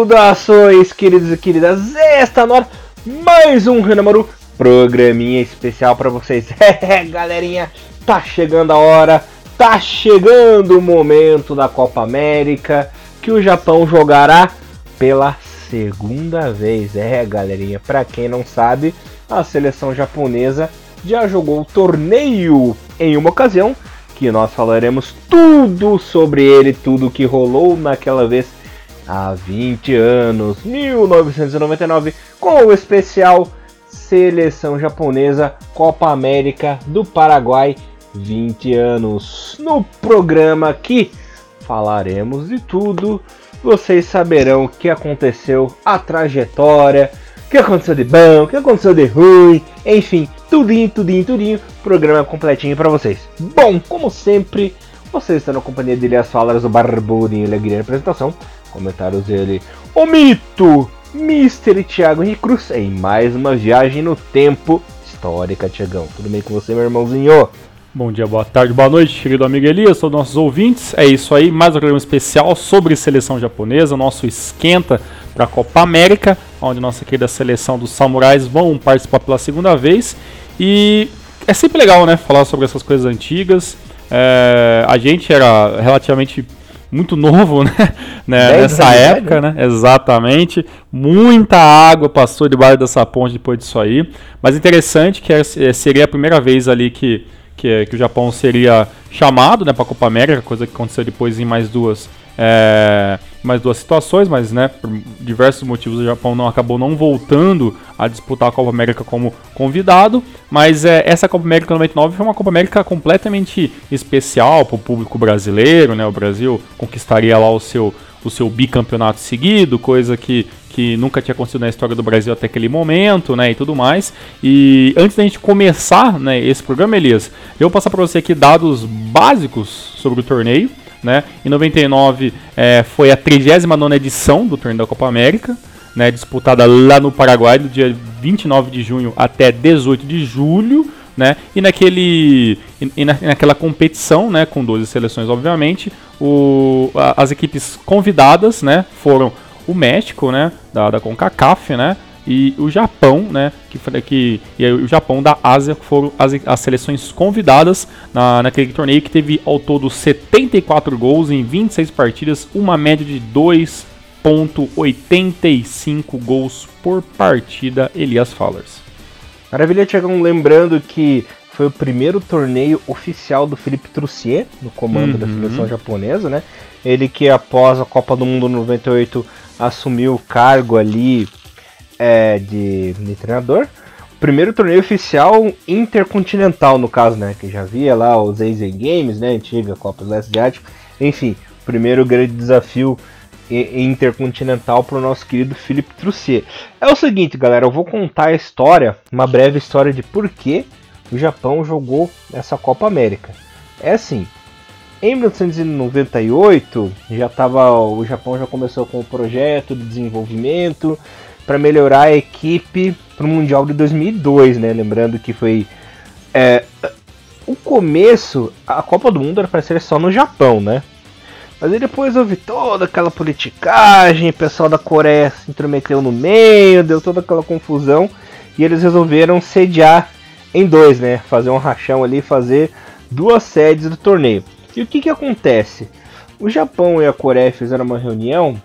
Saudações, queridos e queridas! Está no mais um Renamaru programinha especial para vocês. É, galerinha, tá chegando a hora, tá chegando o momento da Copa América que o Japão jogará pela segunda vez. É, galerinha, para quem não sabe, a seleção japonesa já jogou o torneio em uma ocasião que nós falaremos tudo sobre ele, tudo que rolou naquela vez há 20 anos, 1999, com o especial Seleção Japonesa Copa América do Paraguai 20 anos. No programa que falaremos de tudo, vocês saberão o que aconteceu, a trajetória, o que aconteceu de bom, o que aconteceu de ruim, enfim, tudinho, tudinho, tudinho, programa completinho para vocês. Bom, como sempre, vocês estão na companhia de Elias Falas, o Barbudinho e Alegria apresentação. Comentários dele, o mito, Mr. Thiago Henrique Cruz, em mais uma viagem no tempo histórica, Tiagão. Tudo bem com você, meu irmãozinho? Bom dia, boa tarde, boa noite, querido amigo Elias, todos nossos ouvintes. É isso aí, mais um programa especial sobre seleção japonesa, nosso esquenta para a Copa América, onde nossa querida seleção dos samurais vão participar pela segunda vez. E é sempre legal, né, falar sobre essas coisas antigas. É, a gente era relativamente muito novo, né? né? Nessa época, né? Exatamente. Muita água passou debaixo dessa ponte depois disso aí. Mas interessante que é, seria a primeira vez ali que, que, que o Japão seria chamado né, para a Copa América, coisa que aconteceu depois em mais duas é, mais duas situações, mas né, por diversos motivos o Japão não acabou não voltando a disputar a Copa América como convidado, mas é, essa Copa América 99 foi uma Copa América completamente especial para o público brasileiro, né? O Brasil conquistaria lá o seu o seu bicampeonato seguido, coisa que, que nunca tinha acontecido na história do Brasil até aquele momento, né, e tudo mais. E antes da gente começar, né, esse programa, Elias, eu vou passar para você aqui dados básicos sobre o torneio, né? Em 99 é, foi a 39 edição do torneio da Copa América, né? disputada lá no Paraguai, do dia 29 de junho até 18 de julho. Né? E, naquele, e na, naquela competição, né, com 12 seleções, obviamente, o, a, as equipes convidadas né, foram o México, né, da, da CONCACAF, né, e o Japão, né, que, que e o Japão da Ásia foram as, as seleções convidadas na, naquele torneio que teve ao todo 74 gols em 26 partidas, uma média de 2.85 gols por partida, Elias Fallers. Maravilha, Tiagão, lembrando que foi o primeiro torneio oficial do Felipe Trussier, no comando uhum. da seleção japonesa, né? Ele que após a Copa do Mundo 98 assumiu o cargo ali é, de, de treinador. Primeiro torneio oficial intercontinental, no caso, né? Que já havia lá os Asian Games, né? Antiga Copa do Leste Asiático. Enfim, primeiro grande desafio intercontinental para o nosso querido Philippe Trussier. É o seguinte, galera, eu vou contar a história, uma breve história de por que o Japão jogou essa Copa América. É assim, em 1998 já tava, o Japão já começou com o projeto de desenvolvimento, para melhorar a equipe para o Mundial de 2002, né? Lembrando que foi é, o começo, a Copa do Mundo era para ser só no Japão, né? Mas aí depois houve toda aquela politicagem, o pessoal da Coreia se intrometeu no meio, deu toda aquela confusão e eles resolveram sediar em dois, né? Fazer um rachão ali, fazer duas sedes do torneio. E o que que acontece? O Japão e a Coreia fizeram uma reunião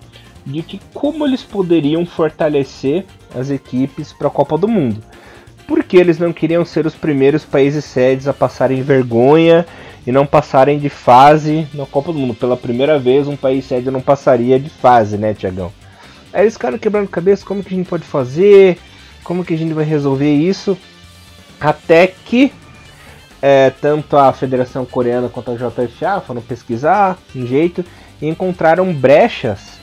de que como eles poderiam fortalecer as equipes para a Copa do Mundo. Porque eles não queriam ser os primeiros países sedes a passarem vergonha e não passarem de fase na Copa do Mundo. Pela primeira vez, um país sede não passaria de fase, né, Tiagão? Aí eles ficaram quebrando cabeça, como que a gente pode fazer, como que a gente vai resolver isso, até que é, tanto a Federação Coreana quanto a JFA foram pesquisar um jeito e encontraram brechas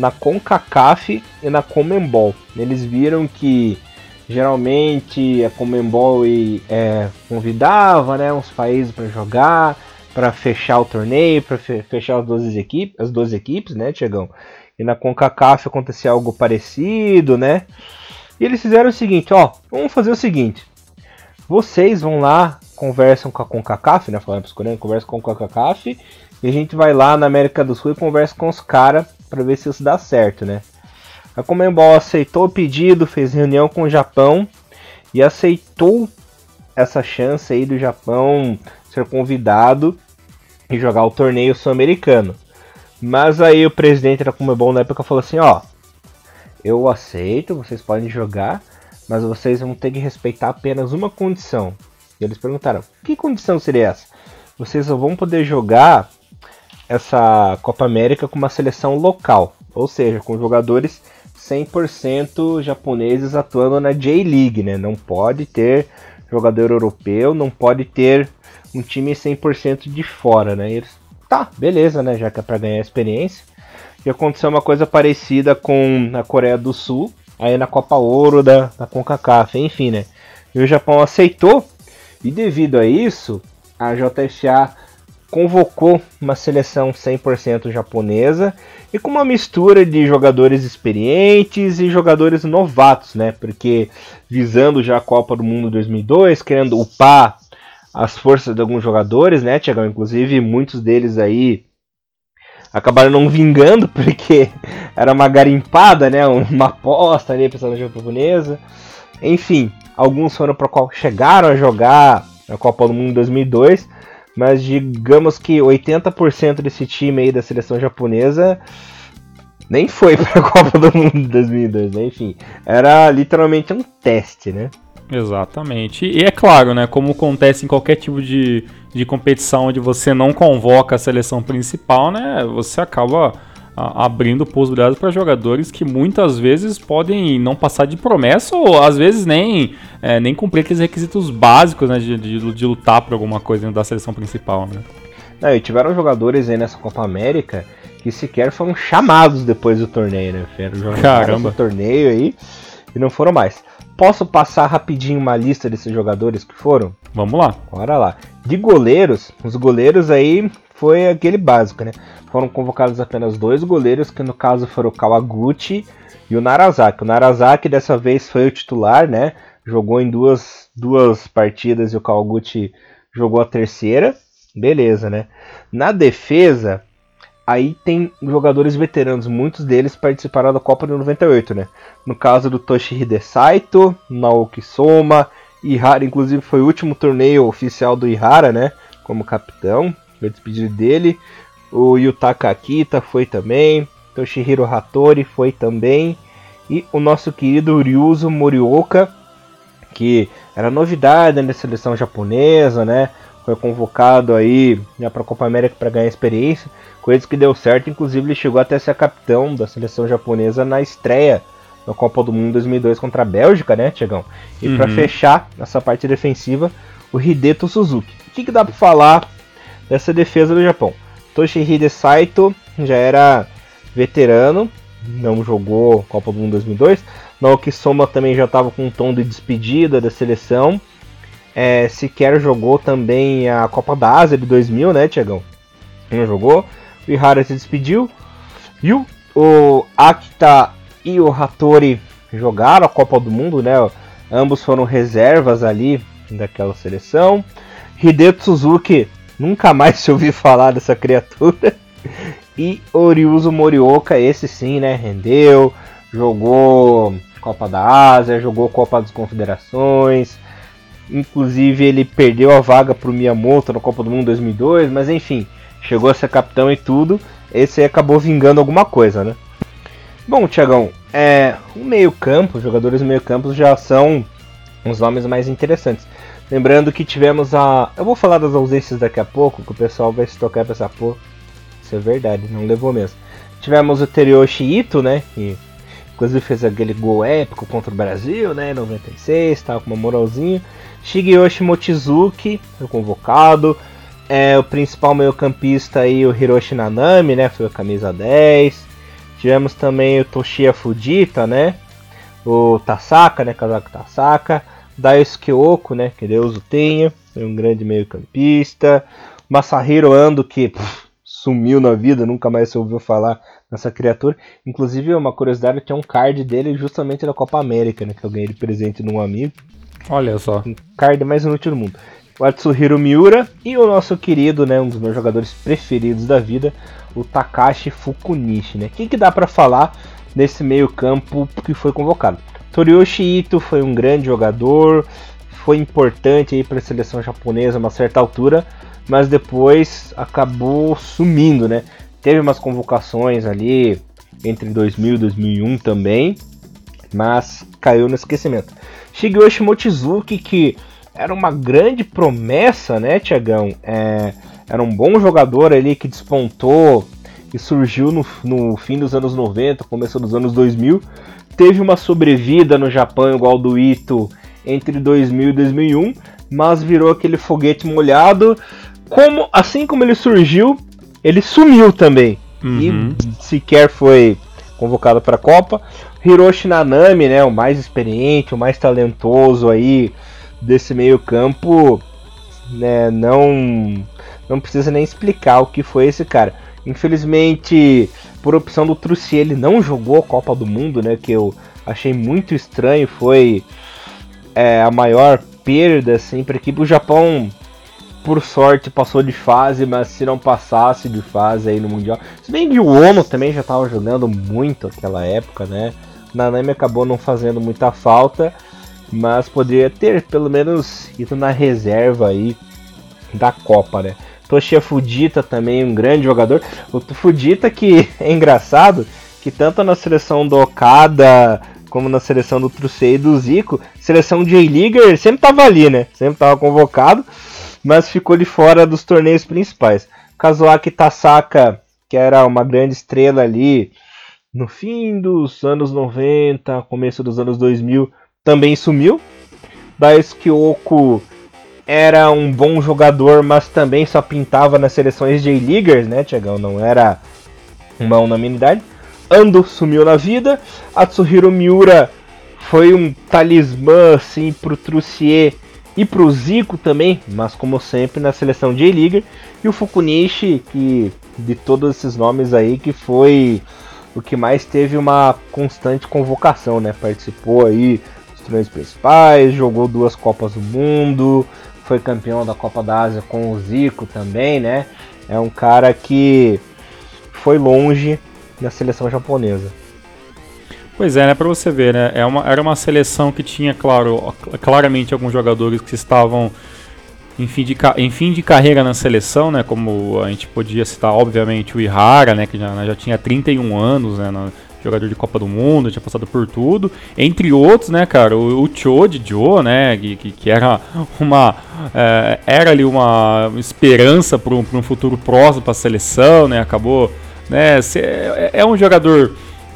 na CONCACAF e na Comembol. Eles viram que geralmente a Comembol é, convidava né, uns países para jogar, para fechar o torneio, para fechar as 12 equipes, as 12 equipes, né, Tiagão? E na CONCACAF acontecia algo parecido, né? E eles fizeram o seguinte, ó, vamos fazer o seguinte. Vocês vão lá, conversam com a CONCACAF, né? Falando para os coreanos, conversam com a CONCACAF. E a gente vai lá na América do Sul e conversa com os caras para ver se isso dá certo, né? A Comembol aceitou o pedido, fez reunião com o Japão e aceitou essa chance aí do Japão ser convidado e jogar o torneio sul-americano. Mas aí o presidente da Comebol na época falou assim, ó, eu aceito, vocês podem jogar, mas vocês vão ter que respeitar apenas uma condição. E eles perguntaram, que condição seria essa? Vocês vão poder jogar essa Copa América com uma seleção local, ou seja, com jogadores 100% japoneses atuando na J-League, né? Não pode ter jogador europeu, não pode ter um time 100% de fora, né? E eles, tá, beleza, né? Já que é para ganhar experiência. E aconteceu uma coisa parecida com a Coreia do Sul, aí na Copa Ouro da, da CONCACAF, enfim, né? E o Japão aceitou, e devido a isso, a JFA convocou uma seleção 100% japonesa e com uma mistura de jogadores experientes e jogadores novatos, né? Porque visando já a Copa do Mundo 2002, querendo upar as forças de alguns jogadores, né, Tiagão? Inclusive, muitos deles aí acabaram não vingando, porque era uma garimpada, né? Uma aposta ali, pensando na japonesa. Enfim, alguns foram para qual chegaram a jogar a Copa do Mundo 2002, mas digamos que 80% desse time aí da seleção japonesa nem foi para a Copa do Mundo 2002, né? Enfim, era literalmente um teste, né? Exatamente. E é claro, né, como acontece em qualquer tipo de, de competição onde você não convoca a seleção principal, né, você acaba abrindo possibilidades para jogadores que muitas vezes podem não passar de promessa ou às vezes nem, é, nem cumprir aqueles requisitos básicos né, de, de, de, lutar por alguma coisa dentro da seleção principal. Né. Não, e tiveram jogadores aí nessa Copa América que sequer foram chamados depois do torneio, né? Caramba. torneio aí e não foram mais. Posso passar rapidinho uma lista desses jogadores que foram? Vamos lá. Bora lá. De goleiros, os goleiros aí foi aquele básico, né? Foram convocados apenas dois goleiros, que no caso foram o Kawaguchi e o Narazaki. O Narazaki dessa vez foi o titular, né? Jogou em duas, duas partidas e o Kawaguchi jogou a terceira. Beleza, né? Na defesa, Aí tem jogadores veteranos, muitos deles participaram da Copa de 98, né? No caso do Toshihide Saito, Naoki Soma, Ihara, inclusive foi o último torneio oficial do Ihara, né? Como capitão, foi despedido dele. O Yutaka Akita foi também, Toshihiro Hattori foi também. E o nosso querido Ryuzo Morioka, que era novidade na seleção japonesa, né? Foi convocado aí já para a Copa América para ganhar experiência coisa que deu certo, inclusive ele chegou até a ser capitão da seleção japonesa na estreia na Copa do Mundo 2002 contra a Bélgica, né, Tiagão? E uhum. para fechar essa parte defensiva, o Hideto Suzuki. O que, que dá para falar dessa defesa do Japão? Toshihide Saito já era veterano, não jogou Copa do Mundo 2002. Naoki Soma também já estava com um tom de despedida da seleção. É, sequer jogou também a Copa da Ásia de 2000, né, Tiagão? Não jogou. O Ihara se despediu. E o, o Akita e o Hattori jogaram a Copa do Mundo, né? Ambos foram reservas ali daquela seleção. Hideto Suzuki, nunca mais se ouviu falar dessa criatura. E Oriuso Morioka, esse sim, né? Rendeu, jogou Copa da Ásia, jogou Copa das Confederações. Inclusive ele perdeu a vaga para o Miyamoto na Copa do Mundo 2002, mas enfim, chegou a ser capitão e tudo, esse acabou vingando alguma coisa, né? Bom, Tiagão, é, o meio-campo, os jogadores do meio-campo já são os nomes mais interessantes. Lembrando que tivemos a. Eu vou falar das ausências daqui a pouco, que o pessoal vai se tocar e pensar, pô, isso é verdade, não levou mesmo. Tivemos o Terioshi Ito, né? Que inclusive fez aquele gol épico contra o Brasil, né? 96, tava com uma moralzinha. Shigeyoshi Mochizuki foi convocado. É, o principal meio-campista aí, o Hiroshi Nanami, né? Foi a camisa 10. Tivemos também o Toshiya Fujita, né? O Tasaka, né? Casaco Tasaka. Daisuke Oko, né? Que Deus o tenha. Foi um grande meio-campista. Masahiro Ando, que pff, sumiu na vida, nunca mais se ouviu falar nessa criatura. Inclusive, uma curiosidade, tinha um card dele justamente da Copa América, né? Que eu ganhei de presente num amigo. Olha só. Um card mais inútil do mundo o Atsuhiro Miura e o nosso querido, né, um dos meus jogadores preferidos da vida, o Takashi Fukunishi, né? O que, que dá para falar nesse meio campo que foi convocado. Toriyoshi Ito foi um grande jogador, foi importante para a seleção japonesa a uma certa altura, mas depois acabou sumindo, né? Teve umas convocações ali entre 2000 e 2001 também, mas caiu no esquecimento. Shigeyoshi Mochizuki, que era uma grande promessa, né, Tiagão? É, era um bom jogador ali que despontou e surgiu no, no fim dos anos 90, começo dos anos 2000. Teve uma sobrevida no Japão igual do Ito entre 2000 e 2001, mas virou aquele foguete molhado. Como assim como ele surgiu, ele sumiu também uhum. e sequer foi convocado para a Copa. Hiroshi Nanami, né, o mais experiente, o mais talentoso aí desse meio campo, né, não não precisa nem explicar o que foi esse cara. Infelizmente, por opção do Truci, ele não jogou a Copa do Mundo, né, que eu achei muito estranho, foi é, a maior perda assim para a equipe. O Japão por sorte passou de fase, mas se não passasse de fase aí no Mundial. Se bem que o Ono também já estava jogando muito naquela época, né? Nanami acabou não fazendo muita falta, mas poderia ter pelo menos ido na reserva aí da Copa, né? Toshia Fudita também um grande jogador. O Fudita que é engraçado que tanto na seleção do Okada como na seleção do Trucei e do Zico, seleção de A-Leaguer sempre tava ali, né? Sempre tava convocado mas ficou de fora dos torneios principais. Kazuaki Tasaka, que era uma grande estrela ali no fim dos anos 90, começo dos anos 2000, também sumiu. Daisuke Oko era um bom jogador, mas também só pintava nas seleções de A-Leaguers, né, Tiagão? Não era uma unanimidade. Ando sumiu na vida. Atsuhiro Miura foi um talismã assim pro Trucier e para o Zico também, mas como sempre na seleção de A-League. E o Fukunishi, que de todos esses nomes aí, que foi o que mais teve uma constante convocação, né? Participou aí dos torneios principais, jogou duas Copas do Mundo, foi campeão da Copa da Ásia com o Zico também, né? É um cara que foi longe na seleção japonesa. Pois é, né? Pra você ver, né? É uma, era uma seleção que tinha, claro, claramente alguns jogadores que estavam em fim, de, em fim de carreira na seleção, né? Como a gente podia citar, obviamente, o Ihara, né? Que já, né, já tinha 31 anos, né? No, jogador de Copa do Mundo, tinha passado por tudo. Entre outros, né, cara, o, o Cho de Joe, né? Que, que era uma. É, era ali uma esperança para um, um futuro próximo para a seleção, né? Acabou. Né, é, é um jogador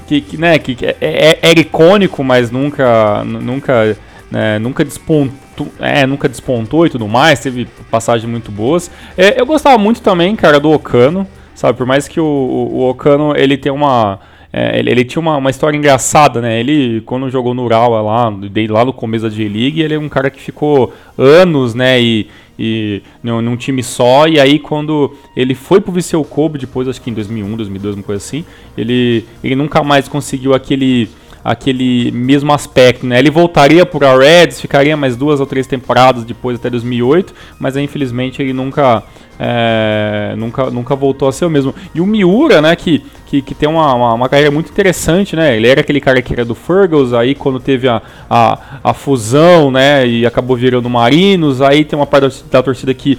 que, que, né, que é, é, é, icônico, mas nunca, nunca, né, nunca despontou, é, nunca despontou e tudo mais, teve passagens muito boas. É, eu gostava muito também, cara, do Okano, sabe, por mais que o, o Okano, ele tem uma... É, ele, ele, tinha uma, uma, história engraçada, né? Ele, quando jogou no Urawa lá, lá no começo da J-League, ele é um cara que ficou anos, né? E, e num, num, time só. E aí quando ele foi pro Viseu Kobe, depois acho que em 2001, 2002, uma coisa assim, ele, ele nunca mais conseguiu aquele aquele mesmo aspecto, né? Ele voltaria para Reds, ficaria mais duas ou três temporadas depois até 2008, mas aí, infelizmente ele nunca é, nunca, nunca voltou a ser o mesmo. E o Miura, né, que, que, que tem uma, uma, uma, carreira muito interessante, né? Ele era aquele cara que era do Fergus, aí quando teve a, a, a fusão, né, e acabou virando Marinos, aí tem uma parte da torcida que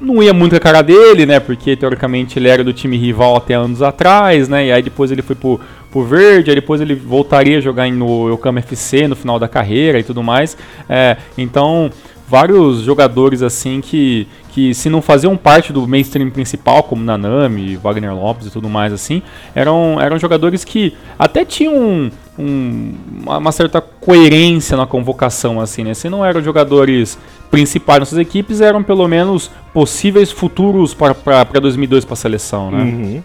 não ia muito a cara dele, né? Porque teoricamente ele era do time rival até anos atrás, né? E aí depois ele foi pro, pro Verde, aí depois ele voltaria a jogar no Yokohama FC no final da carreira e tudo mais. É, então, vários jogadores assim que, que se não faziam parte do mainstream principal, como Nanami, Wagner Lopes e tudo mais assim, eram, eram jogadores que até tinham um, uma certa coerência na convocação, assim, né? Se não eram jogadores principais nas suas equipes, eram pelo menos possíveis futuros para 2002 para a seleção, né? Uhum.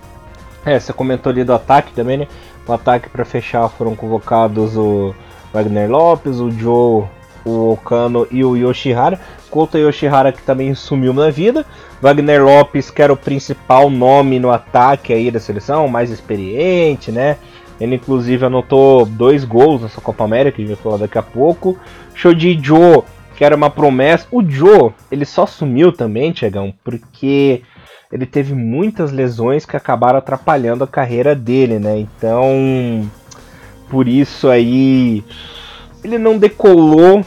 É, você comentou ali do ataque também, né? O ataque para fechar foram convocados o Wagner Lopes, o Joe, o Okano e o Yoshihara. Kota Yoshihara que também sumiu na vida. Wagner Lopes, que era o principal nome no ataque aí da seleção, mais experiente, né? Ele inclusive anotou dois gols nessa Copa América, que a gente vai falar daqui a pouco. Shoji Joe, que era uma promessa. O Joe, ele só sumiu também, Tiagão, porque ele teve muitas lesões que acabaram atrapalhando a carreira dele, né? Então, por isso aí ele não decolou,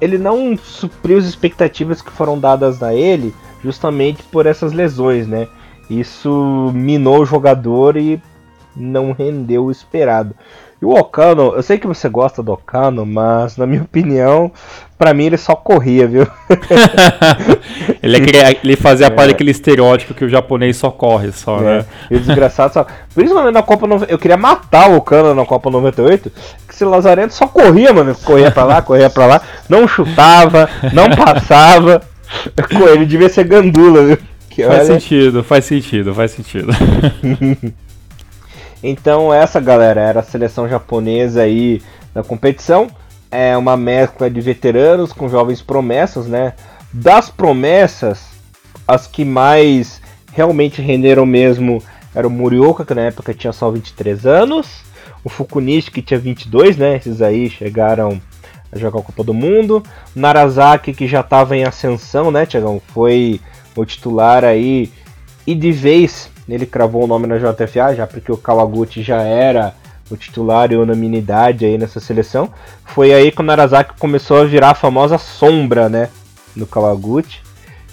ele não supriu as expectativas que foram dadas a ele, justamente por essas lesões, né? Isso minou o jogador e não rendeu o esperado. E o Ocano, eu sei que você gosta do Ocano, mas na minha opinião, para mim ele só corria, viu? ele, é, ele fazia é. parte daquele estereótipo que o japonês só corre, só, é. né? E o desgraçado só. Principalmente na Copa 98. Eu queria matar o Ocano na Copa 98, que esse Lazarento só corria, mano. Corria pra lá, corria pra lá, não chutava, não passava. Ele devia ser gandula, viu? Que, faz olha... sentido, faz sentido, faz sentido. Então essa galera era a seleção japonesa aí da competição. É uma mescla de veteranos com jovens promessas, né? Das promessas, as que mais realmente renderam mesmo era o Murioka, que na época tinha só 23 anos, o Fukunishi, que tinha 22, né? Esses aí chegaram a jogar a Copa do Mundo, Narazaki, que já estava em ascensão, né, Tiagão? Foi o titular aí e de vez ele cravou o nome na JFA, já porque o Kawaguchi já era o titular e unanimidade aí nessa seleção. Foi aí que o Narazaki começou a virar a famosa sombra, né, no Kawaguchi,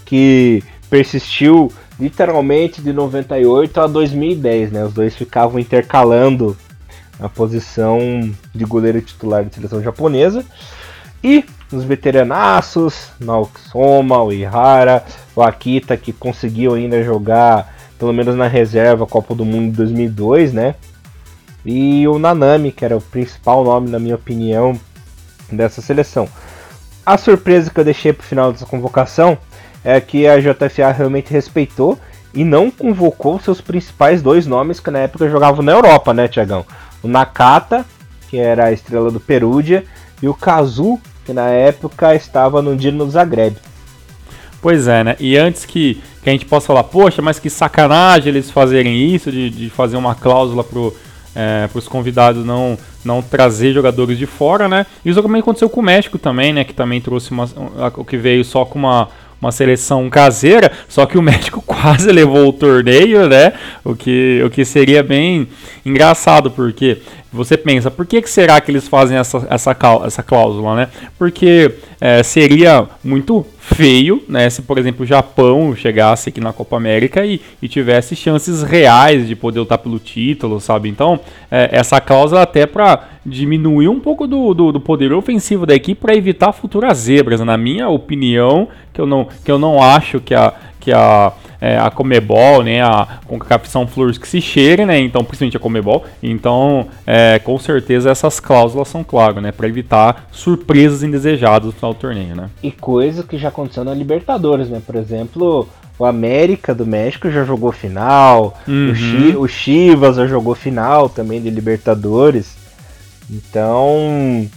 que persistiu literalmente de 98 a 2010, né? Os dois ficavam intercalando a posição de goleiro titular da seleção japonesa. E os veteranaços, Naoki Soma, o Ihara, o Akita, que conseguiu ainda jogar pelo menos na reserva, Copa do Mundo de 2002, né? E o Nanami, que era o principal nome, na minha opinião, dessa seleção. A surpresa que eu deixei para o final dessa convocação é que a JFA realmente respeitou e não convocou seus principais dois nomes que na época jogavam na Europa, né, Tiagão? O Nakata, que era a estrela do Perugia, e o Kazu, que na época estava no Dino Zagreb. Pois é, né? E antes que, que a gente possa falar, poxa, mas que sacanagem eles fazerem isso, de, de fazer uma cláusula pro, é, para os convidados não, não trazer jogadores de fora, né? Isso também aconteceu com o México também, né? Que também trouxe uma, o que veio só com uma, uma seleção caseira, só que o México quase levou o torneio, né? O que, o que seria bem engraçado, porque você pensa, por que, que será que eles fazem essa, essa, essa cláusula, né? Porque é, seria muito feio, né? Se, por exemplo, o Japão chegasse aqui na Copa América e, e tivesse chances reais de poder lutar pelo título, sabe? Então, é, essa cláusula até para diminuir um pouco do, do, do, poder ofensivo da equipe para evitar futuras zebras, na minha opinião, que eu não, que eu não acho que a, que a é, a Comebol, né, a CONCACAF são flores que se cheirem, né, então principalmente a Comebol, então é, com certeza essas cláusulas são claras, né, para evitar surpresas indesejadas no final do torneio, né. E coisa que já aconteceu na Libertadores, né, por exemplo, o América do México já jogou final, uhum. o, Chi, o Chivas já jogou final também de Libertadores, então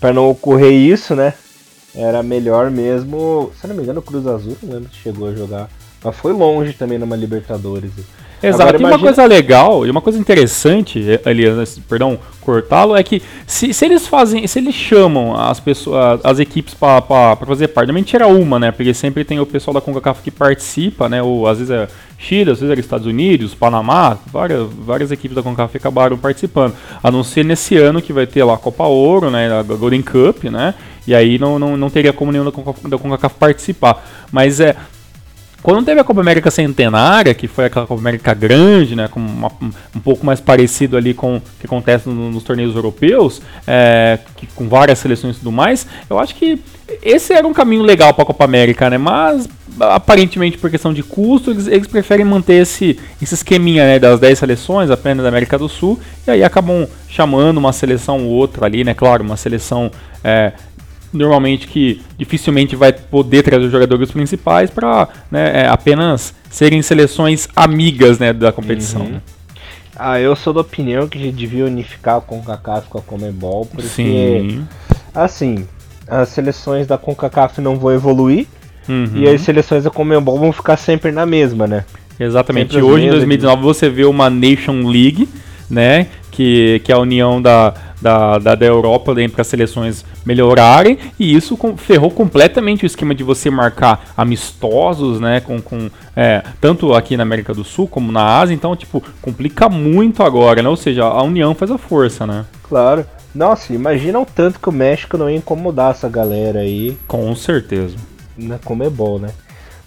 para não ocorrer isso, né, era melhor mesmo, se não me engano, o Cruz Azul, não lembro se chegou a jogar mas foi longe também numa Libertadores. Exato. Agora, e uma coisa legal e uma coisa interessante, Elias, perdão, cortá-lo, é que se, se eles fazem, se eles chamam as pessoas, as equipes para fazer parte, também tira uma, né? Porque sempre tem o pessoal da CONCACAF que participa, né? Ou às vezes é Chile, às vezes é Estados Unidos, Panamá, várias, várias equipes da CONCACAF acabaram participando. A não ser nesse ano que vai ter lá a Copa Ouro, né? A Golden Cup, né? E aí não, não, não teria como nenhum da CONCACAF, da CONCACAF participar. Mas é quando teve a Copa América Centenária, que foi aquela Copa América grande, né, com uma, um pouco mais parecido ali com o que acontece no, nos torneios europeus, é, que, com várias seleções e tudo mais, eu acho que esse era um caminho legal para a Copa América, né, mas aparentemente por questão de custo, eles, eles preferem manter esse, esse esqueminha né, das 10 seleções apenas da América do Sul, e aí acabam chamando uma seleção ou outra ali, né, claro, uma seleção é, normalmente que dificilmente vai poder trazer os jogadores principais para né, é, apenas serem seleções amigas né, da competição. Uhum. Né? Ah, eu sou da opinião que a gente devia unificar a CONCACAF com a Comebol, porque Sim. assim, as seleções da CONCACAF não vão evoluir uhum. e as seleções da Comebol vão ficar sempre na mesma, né? Exatamente. Sempre Hoje, em 2019, você vê uma Nation League, né? Que, que é a união da, da, da, da Europa para as seleções melhorarem, e isso com, ferrou completamente o esquema de você marcar amistosos, né, com, com é, tanto aqui na América do Sul como na Ásia, então, tipo, complica muito agora, né, ou seja, a união faz a força, né. Claro. Nossa, imagina o tanto que o México não ia incomodar essa galera aí. Com certeza. Como é bom, né?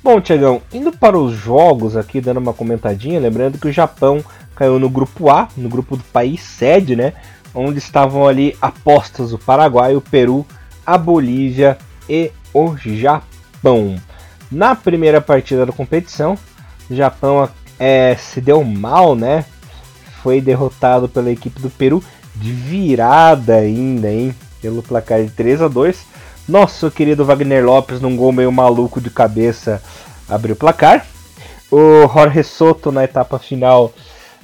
Bom, Tiagão, indo para os jogos aqui, dando uma comentadinha, lembrando que o Japão caiu no grupo A, no grupo do país sede, né? Onde estavam ali apostas o Paraguai, o Peru, a Bolívia e o Japão. Na primeira partida da competição, o Japão é, se deu mal, né? Foi derrotado pela equipe do Peru de virada ainda, hein? Pelo placar de 3 a 2 nosso querido Wagner Lopes, num gol meio maluco de cabeça, abriu o placar. O Jorge Soto, na etapa final,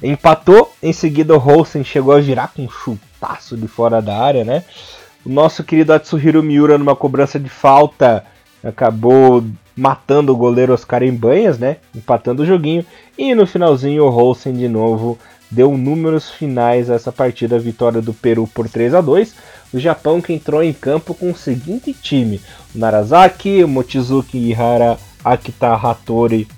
empatou. Em seguida, o Holsen chegou a girar com um chutaço de fora da área, né? O nosso querido Atsuhiro Miura, numa cobrança de falta, acabou matando o goleiro Oscar Embanhas, né? Empatando o joguinho. E no finalzinho, o Holsen de novo deu números finais a essa partida, vitória do Peru por 3 a 2 o Japão que entrou em campo com o seguinte time: o Narazaki, o Mochizuki Ihara, Akita Hattori,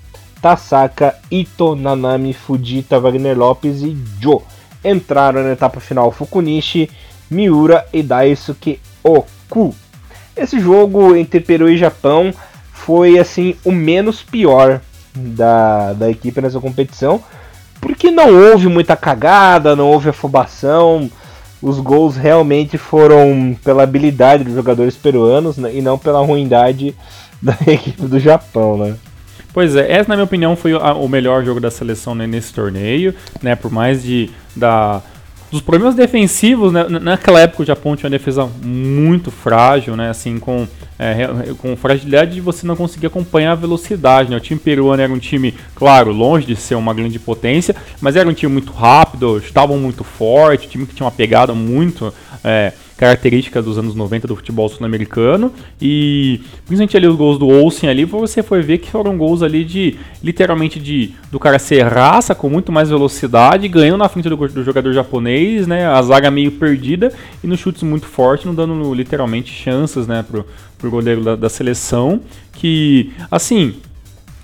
Tasaka, Ito, Nanami, Fujita, Wagner Lopes e Jo. Entraram na etapa final Fukunishi, Miura e Daisuke Oku. Esse jogo entre Peru e Japão foi assim o menos pior da, da equipe nessa competição, porque não houve muita cagada, não houve afobação, os gols realmente foram pela habilidade dos jogadores peruanos né, e não pela ruindade da equipe do Japão, né? Pois é, essa na minha opinião foi o melhor jogo da seleção né, nesse torneio, né? Por mais de da dos problemas defensivos, né, naquela época o Japão tinha uma defesa muito frágil, né, assim, com, é, com fragilidade de você não conseguir acompanhar a velocidade. Né? O time peruano era um time, claro, longe de ser uma grande potência, mas era um time muito rápido, estavam muito forte, time que tinha uma pegada muito é, característica dos anos 90 do futebol sul-americano. E principalmente ali os gols do Olsen ali, você foi ver que foram gols ali de literalmente de do cara ser raça com muito mais velocidade, ganhando na frente do, do jogador japonês, né? A zaga meio perdida e nos chutes muito fortes, não dando literalmente chances, né, pro, pro goleiro da, da seleção. Que, assim,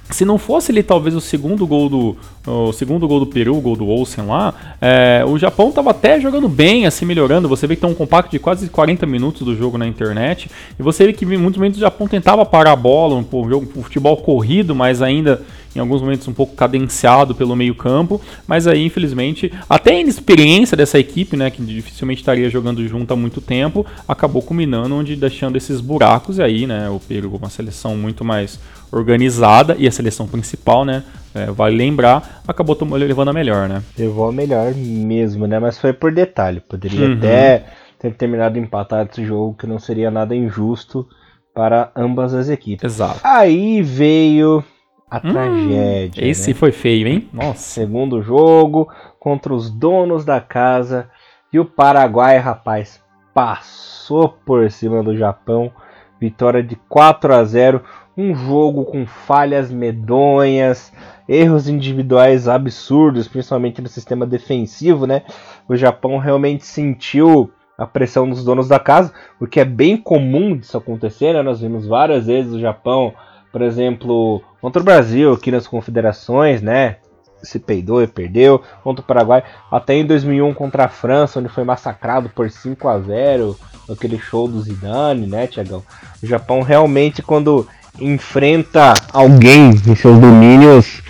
se não fosse ali talvez o segundo gol do o segundo gol do Peru, o gol do Olsen lá, é, o Japão estava até jogando bem, assim, melhorando. Você vê que tem um compacto de quase 40 minutos do jogo na internet. E você vê que muitos momentos o Japão tentava parar a bola, um, um, um futebol corrido, mas ainda em alguns momentos um pouco cadenciado pelo meio campo, mas aí infelizmente, até a inexperiência dessa equipe, né, que dificilmente estaria jogando junto há muito tempo, acabou culminando onde deixando esses buracos e aí, né, o Peru com uma seleção muito mais organizada e a seleção principal, né, é, vale lembrar, acabou levando a melhor, né? Levou a melhor mesmo, né? Mas foi por detalhe. Poderia uhum. até ter terminado empatado esse jogo, que não seria nada injusto para ambas as equipes. Exato. Aí veio a hum, tragédia. Esse né? foi feio, hein? Nossa. Segundo jogo contra os donos da casa e o Paraguai, rapaz, passou por cima do Japão. Vitória de 4 a 0. Um jogo com falhas medonhas, erros individuais absurdos, principalmente no sistema defensivo, né? O Japão realmente sentiu a pressão dos donos da casa, o que é bem comum disso acontecer, né? Nós vimos várias vezes o Japão, por exemplo, contra o Brasil aqui nas confederações, né? Se peidou e perdeu, contra o Paraguai, até em 2001 contra a França, onde foi massacrado por 5 a 0 aquele show do Zidane, né, Tiagão? O Japão realmente, quando enfrenta alguém em seus domínios,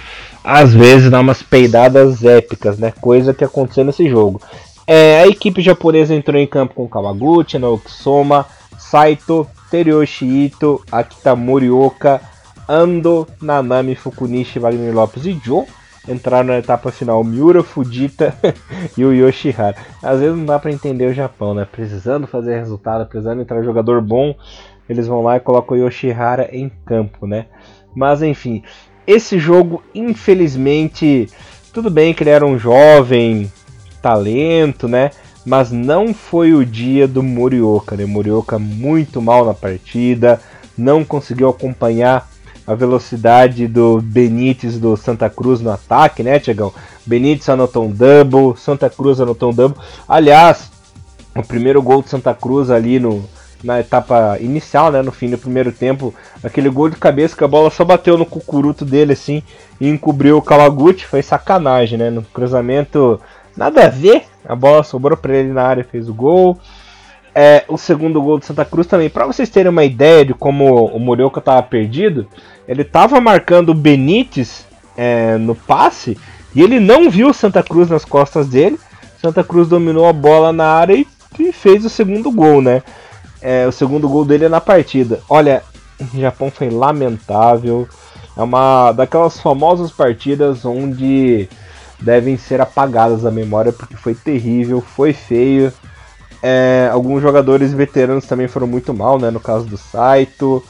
às vezes dá umas peidadas épicas, né? Coisa que aconteceu nesse jogo. É, a equipe japonesa entrou em campo com Kawaguchi, Naoki Soma, Saito, Teryoshi Ito, Akita Morioka, Ando, Nanami, Fukunishi, Wagner Lopes e Joe. Entraram na etapa final Miura, Fujita e o Yoshihara. Às vezes não dá para entender o Japão, né? Precisando fazer resultado, precisando entrar jogador bom, eles vão lá e colocam o Yoshihara em campo, né? Mas enfim, esse jogo, infelizmente, tudo bem que ele era um jovem talento, né? Mas não foi o dia do Morioka, né? Morioka muito mal na partida, não conseguiu acompanhar a velocidade do Benítez do Santa Cruz no ataque, né, Tiagão? Benítez anotou um double, Santa Cruz anotou um double. Aliás, o primeiro gol de Santa Cruz ali no, na etapa inicial, né, no fim do primeiro tempo, aquele gol de cabeça que a bola só bateu no cucuruto dele assim e encobriu o Kawaguchi, foi sacanagem, né, no cruzamento nada a ver, a bola sobrou para ele na área fez o gol. É, o segundo gol de Santa Cruz também, para vocês terem uma ideia de como o Morioka estava perdido, ele estava marcando o Benítez é, no passe e ele não viu Santa Cruz nas costas dele. Santa Cruz dominou a bola na área e, e fez o segundo gol, né? É, o segundo gol dele é na partida. Olha, o Japão foi lamentável. É uma daquelas famosas partidas onde devem ser apagadas da memória porque foi terrível, foi feio. É, alguns jogadores veteranos também foram muito mal, né? No caso do Saito.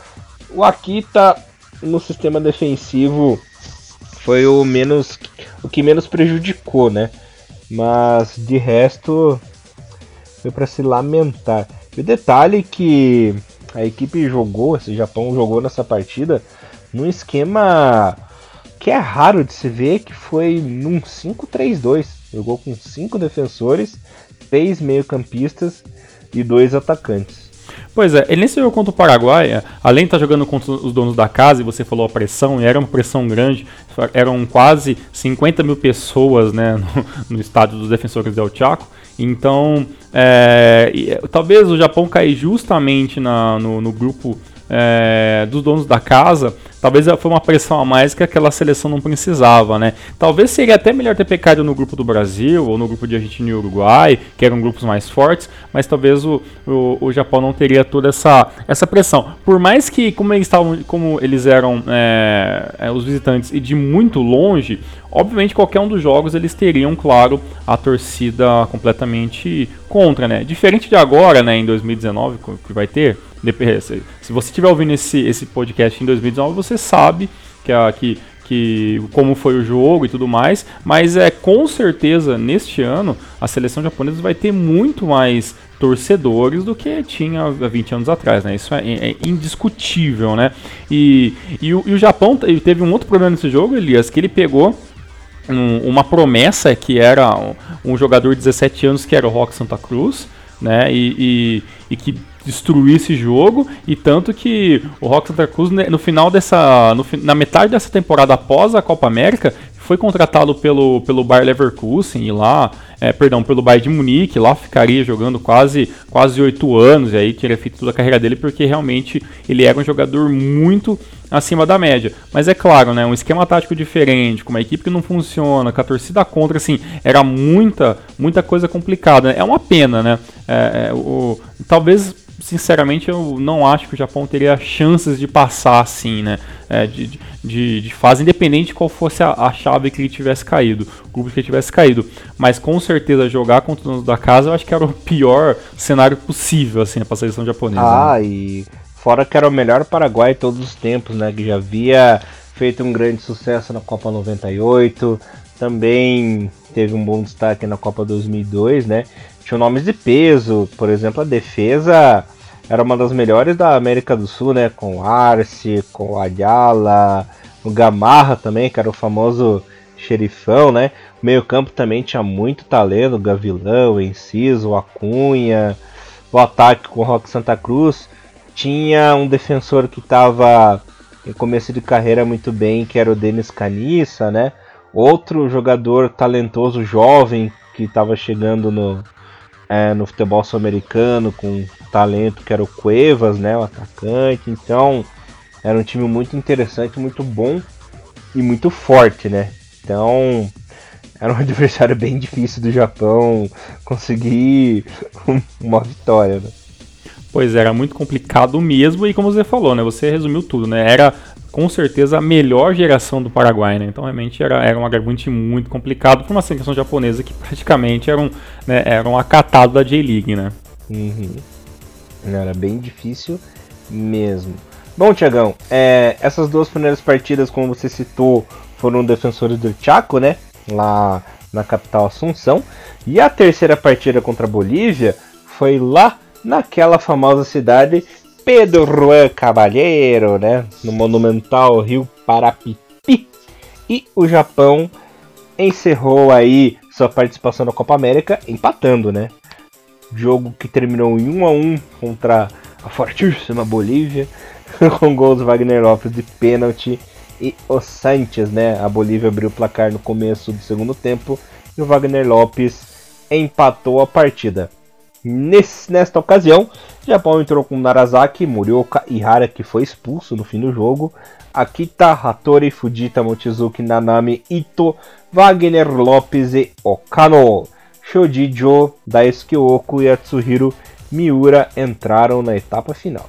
O Akita no sistema defensivo foi o menos o que menos prejudicou, né? Mas de resto foi para se lamentar. E o detalhe que a equipe jogou, esse Japão jogou nessa partida num esquema que é raro de se ver, que foi num 5-3-2. Jogou com cinco defensores, três meio-campistas e dois atacantes. Pois é, ele nesse jogo contra o Paraguai, é, além de estar jogando contra os donos da casa, e você falou a pressão, e era uma pressão grande, eram quase 50 mil pessoas né, no, no estádio dos defensores del Chaco, então é, é, talvez o Japão caia justamente na, no, no grupo é, dos donos da casa, talvez foi uma pressão a mais que aquela seleção não precisava, né? Talvez seria até melhor ter pecado no grupo do Brasil ou no grupo de Argentina e Uruguai, que eram grupos mais fortes, mas talvez o, o, o Japão não teria toda essa, essa pressão. Por mais que, como eles, estavam, como eles eram é, é, os visitantes e de muito longe, obviamente qualquer um dos jogos eles teriam, claro, a torcida completamente contra, né? Diferente de agora, né, em 2019, que vai ter se você estiver ouvindo esse, esse podcast em 2019, você sabe que, a, que, que como foi o jogo e tudo mais, mas é com certeza neste ano a seleção japonesa vai ter muito mais torcedores do que tinha há 20 anos atrás, né? Isso é, é indiscutível, né? E, e, o, e o Japão teve um outro problema nesse jogo, Elias, que ele pegou um, uma promessa que era um, um, jogador de 17 anos que era o Rock Santa Cruz, né? E, e, e que destruir esse jogo e tanto que o Rock Santa Cruz né, no final dessa no, na metade dessa temporada após a Copa América foi contratado pelo pelo Bayer Leverkusen e lá é, perdão pelo Bayern de Munique lá ficaria jogando quase quase oito anos e aí teria feito toda a carreira dele porque realmente ele era um jogador muito acima da média. Mas é claro, né, um esquema tático diferente, com uma equipe que não funciona, com a torcida contra, assim, era muita, muita coisa complicada. É uma pena, né? É, é, o, talvez sinceramente, eu não acho que o Japão teria chances de passar assim, né? É, de, de, de, fase, independente de qual fosse a, a, chave que ele tivesse caído, o grupo que ele tivesse caído. Mas com certeza jogar contra os donos da casa eu acho que era o pior cenário possível, assim, para a seleção japonesa. Ah, né? e fora que era o melhor Paraguai todos os tempos, né? Que já havia feito um grande sucesso na Copa 98, também teve um bom destaque na Copa 2002, né? Tinham nomes de peso, por exemplo, a defesa era uma das melhores da América do Sul, né? Com Arce, com Ayala, o Gamarra também, que era o famoso xerifão, né? O meio-campo também tinha muito talento, o Gavilão, o Enciso, o Acunha, o ataque com o Rock Santa Cruz. Tinha um defensor que estava em começo de carreira muito bem, que era o Denis Canissa, né? Outro jogador talentoso jovem que estava chegando no, é, no futebol sul-americano com talento que era o Cuevas, né, o atacante. Então era um time muito interessante, muito bom e muito forte, né? Então era um adversário bem difícil do Japão conseguir uma vitória. Né? Pois é, era muito complicado mesmo e como você falou, né? Você resumiu tudo, né? Era com certeza a melhor geração do Paraguai, né? Então realmente era, era um agravante muito complicado para uma seleção japonesa que praticamente era um, né, era um acatado da J-League, né? Uhum. Era bem difícil mesmo. Bom, Tiagão, é, essas duas primeiras partidas, como você citou, foram defensores do Chaco, né? Lá na capital Assunção. E a terceira partida contra a Bolívia foi lá naquela famosa cidade Pedro Juan Cabalheiro, né? No monumental Rio Parapipi. E o Japão encerrou aí sua participação na Copa América empatando, né? jogo que terminou em 1 a 1 contra a fortíssima Bolívia, com gols Wagner Lopes de pênalti e o Sanches, né? A Bolívia abriu o placar no começo do segundo tempo e o Wagner Lopes empatou a partida. Nesse, nesta ocasião, Japão entrou com Narazaki, Murioka e Hara, que foi expulso no fim do jogo. Akita, Hattori, Fujita, Mochizuki, Nanami, Ito, Wagner Lopes e Okano. Shoji Joe, Daisuke Oku e Atsuhiro Miura entraram na etapa final.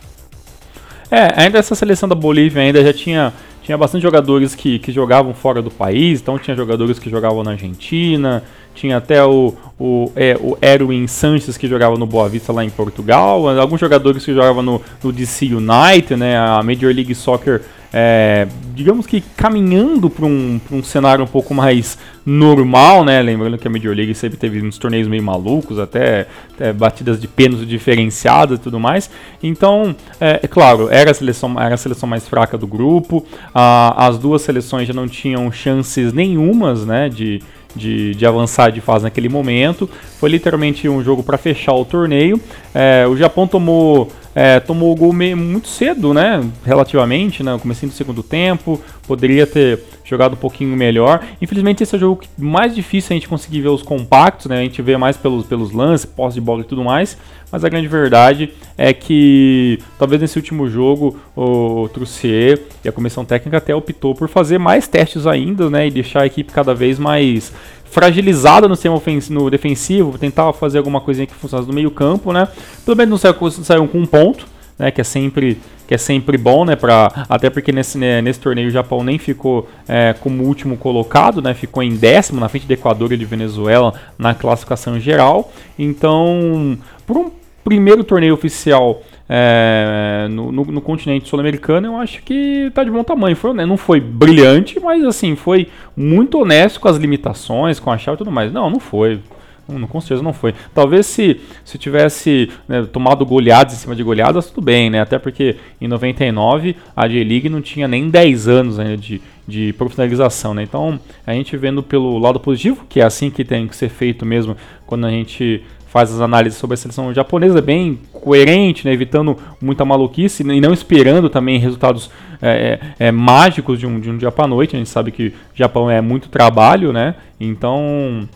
É, ainda essa seleção da Bolívia ainda já tinha, tinha bastante jogadores que, que jogavam fora do país, então tinha jogadores que jogavam na Argentina, tinha até o, o, é, o Erwin Sanches que jogava no Boa Vista lá em Portugal, alguns jogadores que jogavam no, no DC United, né, a Major League Soccer é, digamos que caminhando para um, um cenário um pouco mais normal, né? Lembrando que a Major League sempre teve uns torneios meio malucos, até, até batidas de pênalti diferenciadas e tudo mais. Então, é, é, claro, era a seleção, era a seleção mais fraca do grupo. Ah, as duas seleções já não tinham chances nenhumas, né? De, de, de, avançar de fase naquele momento. Foi literalmente um jogo para fechar o torneio. É, o Japão tomou é, tomou o gol meio, muito cedo, né? Relativamente, né? Começo do segundo tempo. Poderia ter jogado um pouquinho melhor. Infelizmente, esse é o jogo mais difícil a gente conseguir ver os compactos, né? A gente vê mais pelos, pelos lances, posse de bola e tudo mais. Mas a grande verdade é que talvez nesse último jogo o Trussier e a comissão técnica até optou por fazer mais testes ainda, né? E deixar a equipe cada vez mais fragilizada no sistema no defensivo, tentar fazer alguma coisinha que funcionasse no meio campo, né? Pelo menos não saiu com um ponto, né? Que é sempre que é sempre bom, né? Pra, até porque nesse, né, nesse torneio o Japão nem ficou é, como último colocado, né? Ficou em décimo na frente do Equador e de Venezuela na classificação geral. Então, por um primeiro torneio oficial é, no, no, no, continente sul-americano, eu acho que tá de bom tamanho. Foi, né, não foi brilhante, mas assim, foi muito honesto com as limitações, com a chave e tudo mais. Não, não foi. Não, com certeza não foi. Talvez se, se tivesse né, tomado goleadas em cima de goleadas, tudo bem, né? Até porque em 99 a J-League não tinha nem 10 anos né, de, de profissionalização, né? Então, a gente vendo pelo lado positivo, que é assim que tem que ser feito mesmo quando a gente faz as análises sobre a seleção japonesa bem coerente, né, evitando muita maluquice e não esperando também resultados é, é, é, mágicos de um, de um dia para noite. A gente sabe que Japão é muito trabalho, né? Então,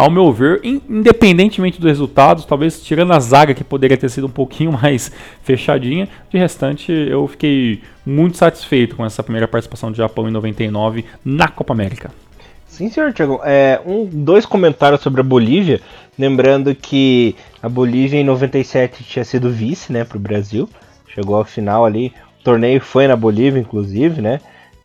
ao meu ver, independentemente dos resultados, talvez tirando a zaga que poderia ter sido um pouquinho mais fechadinha, de restante eu fiquei muito satisfeito com essa primeira participação do Japão em 99 na Copa América. Sim, senhor Tiago. É, um, dois comentários sobre a Bolívia. Lembrando que a Bolívia em 97 tinha sido vice, né, para o Brasil. Chegou ao final ali. O torneio foi na Bolívia, inclusive, né?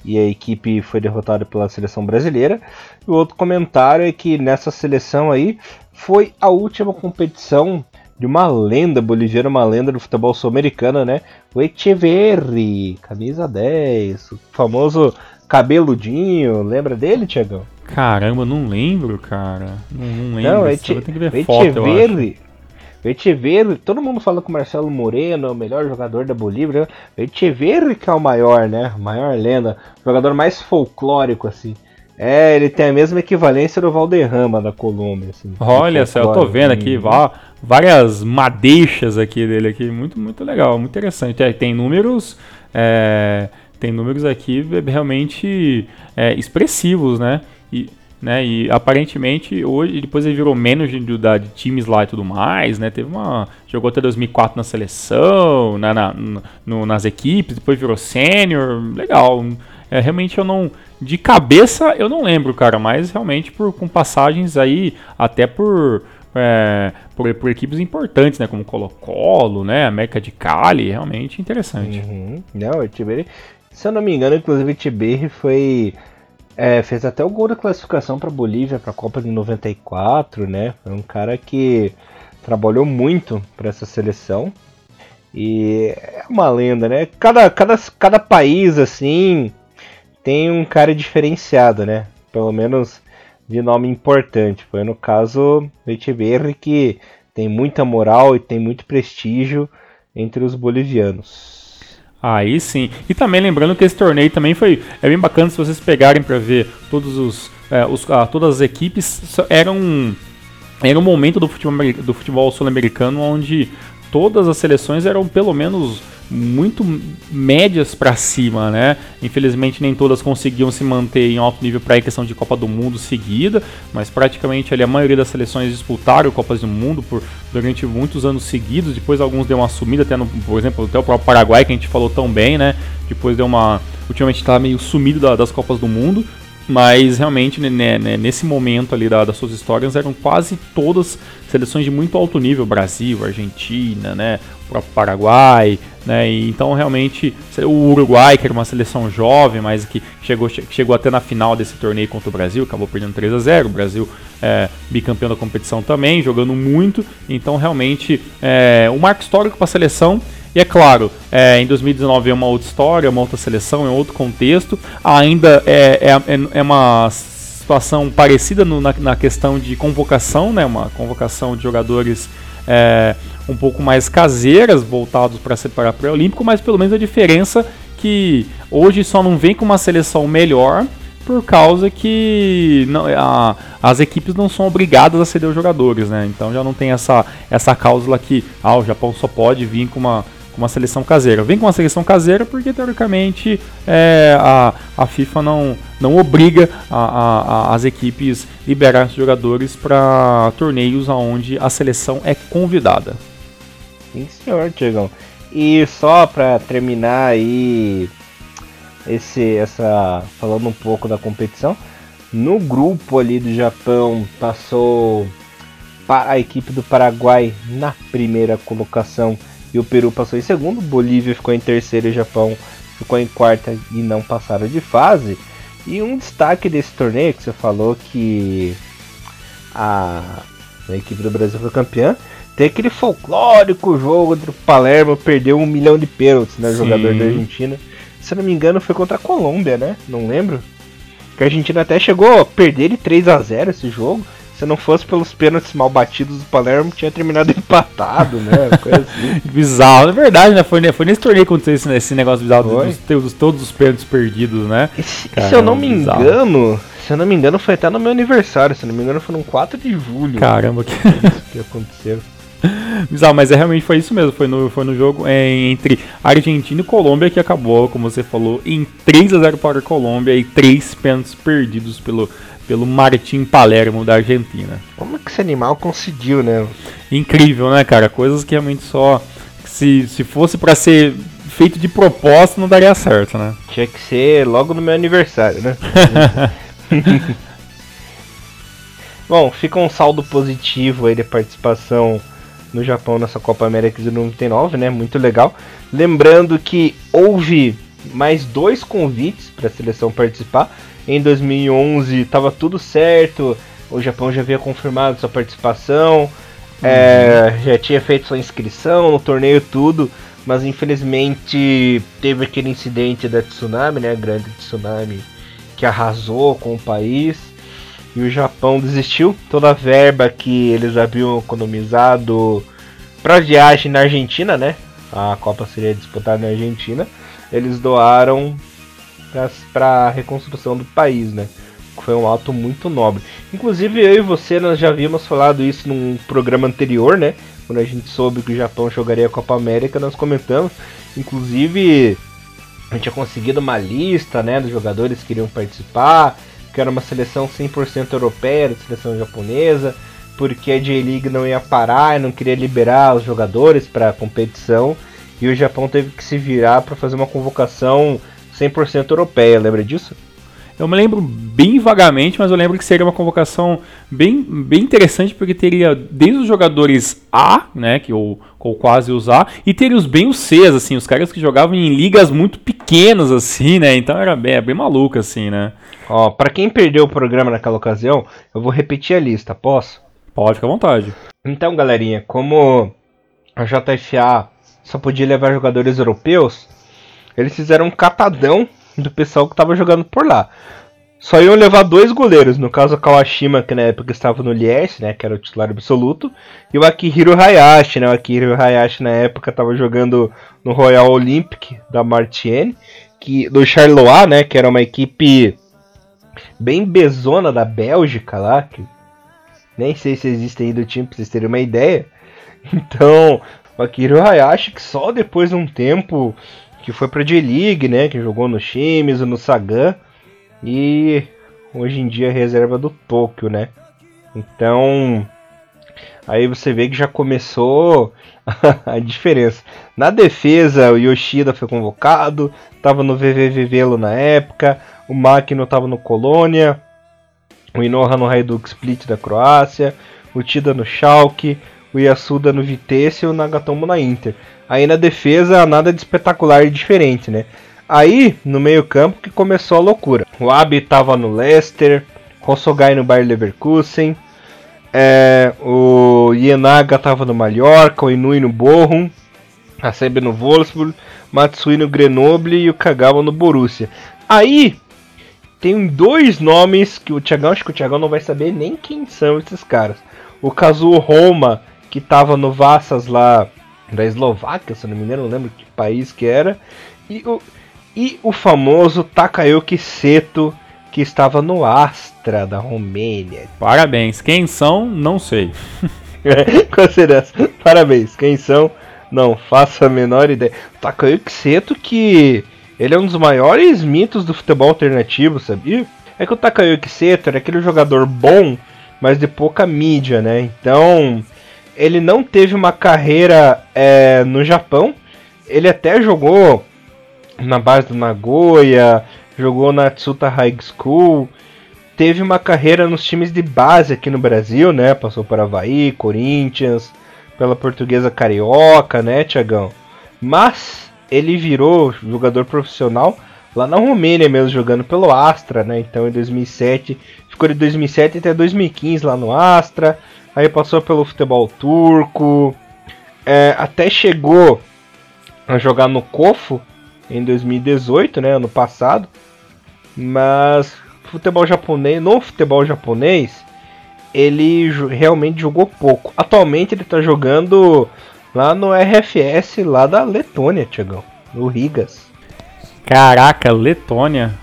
E a equipe foi derrotada pela seleção brasileira. E o outro comentário é que nessa seleção aí foi a última competição de uma lenda boliviana, uma lenda do futebol sul-americano, né? O Echeverri, camisa 10, o famoso cabeludinho, lembra dele, Tiagão? Caramba, não lembro, cara. Não, não lembro. Não, tem que ver Echeverri, foto, Echeverri, todo mundo fala que o Marcelo Moreno é o melhor jogador da Bolívia. O Echeverri que é o maior, né? maior lenda. Jogador mais folclórico, assim. É, ele tem a mesma equivalência do Valderrama da Colômbia. Assim, Olha só, eu tô vendo aqui várias madeixas aqui dele aqui. Muito, muito legal, muito interessante. É, tem números. É, tem números aqui realmente é, expressivos, né? E, né, e aparentemente hoje depois ele virou manager de, de times lá e tudo mais, né? Teve uma jogou até 2004 na seleção, né, na, no, nas equipes, depois virou sênior, legal. É, realmente eu não de cabeça eu não lembro, cara, mas realmente por com passagens aí até por é, por, por, equipes importantes, né, como Colo-Colo, né, América de Cali, realmente interessante. Uhum. Não, o Tiberi, se eu não me engano, inclusive o Tiberi foi é, fez até o gol da classificação para Bolívia para a Copa de 94, né? Foi um cara que trabalhou muito para essa seleção e é uma lenda, né? Cada, cada, cada país assim tem um cara diferenciado, né? Pelo menos de nome importante. Foi no caso Echeverri que tem muita moral e tem muito prestígio entre os bolivianos. Aí sim. E também lembrando que esse torneio também foi é bem bacana se vocês pegarem para ver todos os, é, os todas as equipes eram era um momento do futebol, do futebol sul-americano onde todas as seleções eram pelo menos muito médias para cima, né? Infelizmente nem todas conseguiam se manter em alto nível para a questão de Copa do Mundo seguida, mas praticamente ali a maioria das seleções disputaram Copas do Mundo por durante muitos anos seguidos. Depois alguns deu uma sumida, até no, por exemplo, até o próprio Paraguai que a gente falou tão bem, né? Depois deu uma ultimamente está meio sumido da, das Copas do Mundo, mas realmente né, né, né, nesse momento ali da, das suas histórias eram quase todas seleções de muito alto nível, Brasil, Argentina, né, o próprio Paraguai, né, e então realmente o Uruguai, que era uma seleção jovem, mas que chegou, chegou até na final desse torneio contra o Brasil, acabou perdendo 3 a 0 o Brasil é, bicampeão da competição também, jogando muito, então realmente é, um marco histórico para a seleção, e é claro, é, em 2019 é uma outra história, é uma outra seleção, é outro contexto. Ainda é, é, é, é uma situação parecida no, na, na, questão de convocação, né? Uma convocação de jogadores é, um pouco mais caseiras, voltados para separar para o Olímpico, mas pelo menos a diferença que hoje só não vem com uma seleção melhor por causa que não, a, as equipes não são obrigadas a ceder os jogadores, né? Então já não tem essa, essa cláusula que ah, o Japão só pode vir com uma, com uma seleção caseira. Vem com uma seleção caseira porque, teoricamente, é, a, a FIFA não, não obriga a, a, as equipes liberar jogadores para torneios onde a seleção é convidada. Sim, senhor, Tiagão. E só para terminar aí esse essa falando um pouco da competição, no grupo ali do Japão passou a equipe do Paraguai na primeira colocação e o Peru passou em segundo, Bolívia ficou em terceiro e o Japão ficou em quarta e não passaram de fase. E um destaque desse torneio que você falou que a, a equipe do Brasil foi campeã, tem aquele folclórico jogo entre o Palermo perdeu um milhão de pênaltis, né? Sim. Jogador da Argentina. Se não me engano, foi contra a Colômbia, né? Não lembro. Que a Argentina até chegou a perder de 3 a 0 esse jogo. Se não fosse pelos pênaltis mal batidos do Palermo, tinha terminado empatado, né? Coisa assim. bizarro, é verdade, né? Foi, foi nesse torneio que aconteceu esse, esse negócio bizarro dos, dos, todos os pênaltis perdidos, né? E se, se eu não me bizarro. engano, se eu não me engano, foi até no meu aniversário. Se eu não me engano, foi no 4 de julho. Caramba, que, que aconteceu. Bizarro, mas é, realmente foi isso mesmo. Foi no, foi no jogo é, entre Argentina e Colômbia que acabou, como você falou, em 3 a 0 para a Colômbia e 3 pênaltis perdidos pelo pelo Martim Palermo da Argentina. Como é que esse animal conseguiu, né? Incrível, né, cara? Coisas que realmente só se, se fosse para ser feito de propósito não daria certo, né? Tinha que ser logo no meu aniversário, né? Bom, fica um saldo positivo aí de participação no Japão nessa Copa América de 99, né? Muito legal. Lembrando que houve mais dois convites para a seleção participar. Em 2011 estava tudo certo, o Japão já havia confirmado sua participação, uhum. é, já tinha feito sua inscrição no torneio tudo, mas infelizmente teve aquele incidente da tsunami, né, grande tsunami que arrasou com o país e o Japão desistiu. Toda a verba que eles haviam economizado para viagem na Argentina, né? A Copa seria disputada na Argentina. Eles doaram para a reconstrução do país, né? Foi um ato muito nobre. Inclusive eu e você nós já havíamos falado isso num programa anterior, né? Quando a gente soube que o Japão jogaria a Copa América, nós comentamos. Inclusive a gente tinha conseguido uma lista, né, dos jogadores que iriam participar, que era uma seleção 100% europeia, seleção japonesa, porque a J-League não ia parar e não queria liberar os jogadores para a competição, e o Japão teve que se virar para fazer uma convocação 100% europeia, lembra disso? Eu me lembro bem vagamente, mas eu lembro que seria uma convocação bem, bem interessante, porque teria desde os jogadores A, né, que ou, ou quase os A, e teria os bem os Cs, assim, os caras que jogavam em ligas muito pequenas, assim, né, então era bem, é bem maluco, assim, né. Ó, pra quem perdeu o programa naquela ocasião, eu vou repetir a lista, posso? Pode, ficar à vontade. Então, galerinha, como a JFA só podia levar jogadores europeus, eles fizeram um catadão do pessoal que estava jogando por lá. Só iam levar dois goleiros, no caso o Kawashima, que na época estava no Lierse, né, que era o titular absoluto, e o Akihiro Hayashi, né, o Akihiro Hayashi na época estava jogando no Royal Olympic da Martienne, que do Charleroi, né, que era uma equipe bem bezona da Bélgica lá, que Nem sei se existe ainda o time, pra vocês terem uma ideia. Então, o Akira Hayashi, que só depois de um tempo que foi pra J-League, né? Que jogou no Shimizu, no Sagan. E hoje em dia é reserva do Tóquio, né? Então, aí você vê que já começou a diferença. Na defesa, o Yoshida foi convocado, estava no VVVVelo na época, o Makino estava no Colônia, o Inoha no Hajduk Split da Croácia, o Tida no Schalke, o Yasuda no Vitesse e o Nagatomo na Inter. Aí na defesa, nada de espetacular e diferente, né? Aí, no meio-campo, que começou a loucura. O Abi estava no Leicester, Hosogai no Bayer Leverkusen, é, o Ienaga estava no Mallorca, o Inui no Bochum, a Sebe no Wolfsburg, Matsui no Grenoble e o Kagawa no Borussia. Aí tem dois nomes que o Thiagão, acho que o Thiagão não vai saber nem quem são esses caras. O Kazuo Roma, que estava no Vassas lá da Eslováquia, se não me engano, não lembro que país que era. E o, e o famoso Takayuki Seto, que estava no Astra da Romênia. Parabéns. Quem são? Não sei. Consideração. Parabéns. Quem são? Não faço a menor ideia. Takayuki Seto que ele é um dos maiores mitos do futebol alternativo, sabia? É que o Takayuki Seto era aquele jogador bom, mas de pouca mídia, né? Então, ele não teve uma carreira é, no Japão. Ele até jogou na base do Nagoya, jogou na Tsuta High School, teve uma carreira nos times de base aqui no Brasil, né? Passou por Havaí, Corinthians, pela Portuguesa Carioca, né, Tiagão? Mas ele virou jogador profissional lá na Romênia mesmo, jogando pelo Astra, né? Então em 2007, ficou de 2007 até 2015 lá no Astra, aí passou pelo futebol turco, é, até chegou a jogar no Kofo em 2018, né, ano passado. Mas futebol japonês, no futebol japonês, ele realmente jogou pouco. Atualmente ele está jogando lá no RFS lá da Letônia, Tiagão, no Rigas. Caraca, Letônia.